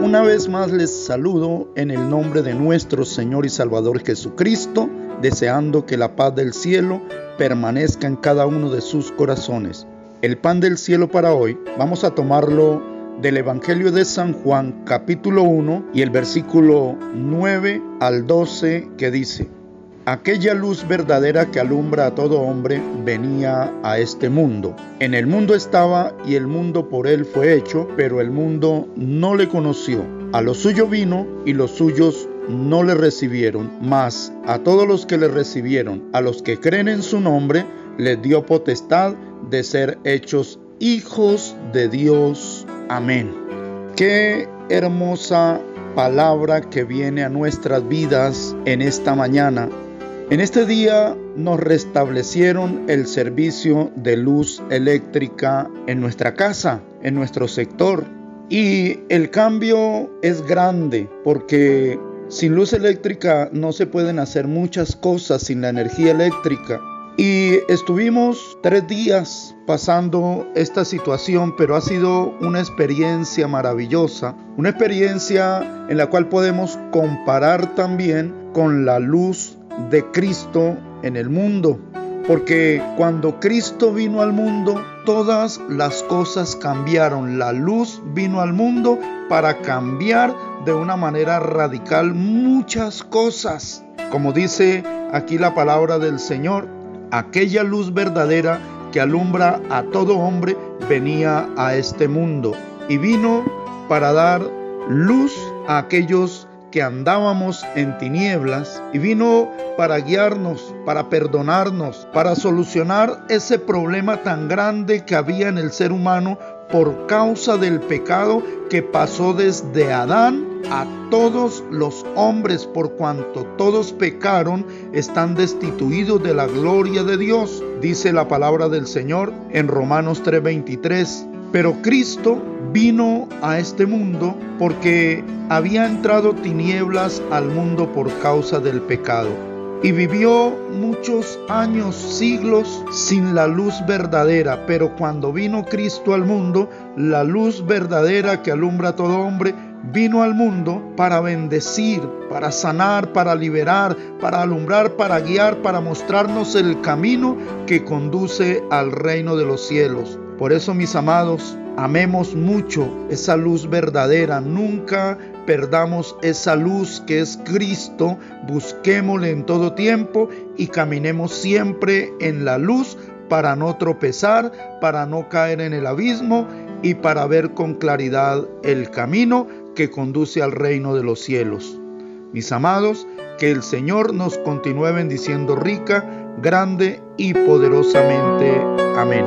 Una vez más les saludo en el nombre de nuestro Señor y Salvador Jesucristo, deseando que la paz del cielo permanezca en cada uno de sus corazones. El pan del cielo para hoy vamos a tomarlo del Evangelio de San Juan capítulo 1 y el versículo 9 al 12 que dice, Aquella luz verdadera que alumbra a todo hombre venía a este mundo. En el mundo estaba y el mundo por él fue hecho, pero el mundo no le conoció. A lo suyo vino y los suyos no le recibieron, mas a todos los que le recibieron, a los que creen en su nombre, les dio potestad de ser hechos hijos de Dios. Amén. Qué hermosa palabra que viene a nuestras vidas en esta mañana en este día nos restablecieron el servicio de luz eléctrica en nuestra casa, en nuestro sector. Y el cambio es grande porque sin luz eléctrica no se pueden hacer muchas cosas sin la energía eléctrica. Y estuvimos tres días pasando esta situación, pero ha sido una experiencia maravillosa, una experiencia en la cual podemos comparar también con la luz de Cristo en el mundo. Porque cuando Cristo vino al mundo, todas las cosas cambiaron. La luz vino al mundo para cambiar de una manera radical muchas cosas. Como dice aquí la palabra del Señor, aquella luz verdadera que alumbra a todo hombre venía a este mundo y vino para dar luz a aquellos que andábamos en tinieblas y vino para guiarnos, para perdonarnos, para solucionar ese problema tan grande que había en el ser humano por causa del pecado que pasó desde Adán a todos los hombres, por cuanto todos pecaron, están destituidos de la gloria de Dios, dice la palabra del Señor en Romanos 3:23. Pero Cristo vino a este mundo porque había entrado tinieblas al mundo por causa del pecado y vivió muchos años, siglos sin la luz verdadera, pero cuando vino Cristo al mundo, la luz verdadera que alumbra a todo hombre, vino al mundo para bendecir, para sanar, para liberar, para alumbrar, para guiar, para mostrarnos el camino que conduce al reino de los cielos. Por eso, mis amados, amemos mucho esa luz verdadera, nunca perdamos esa luz que es Cristo, busquémosle en todo tiempo y caminemos siempre en la luz para no tropezar, para no caer en el abismo y para ver con claridad el camino que conduce al reino de los cielos. Mis amados, que el Señor nos continúe bendiciendo rica, grande y poderosamente. Amén.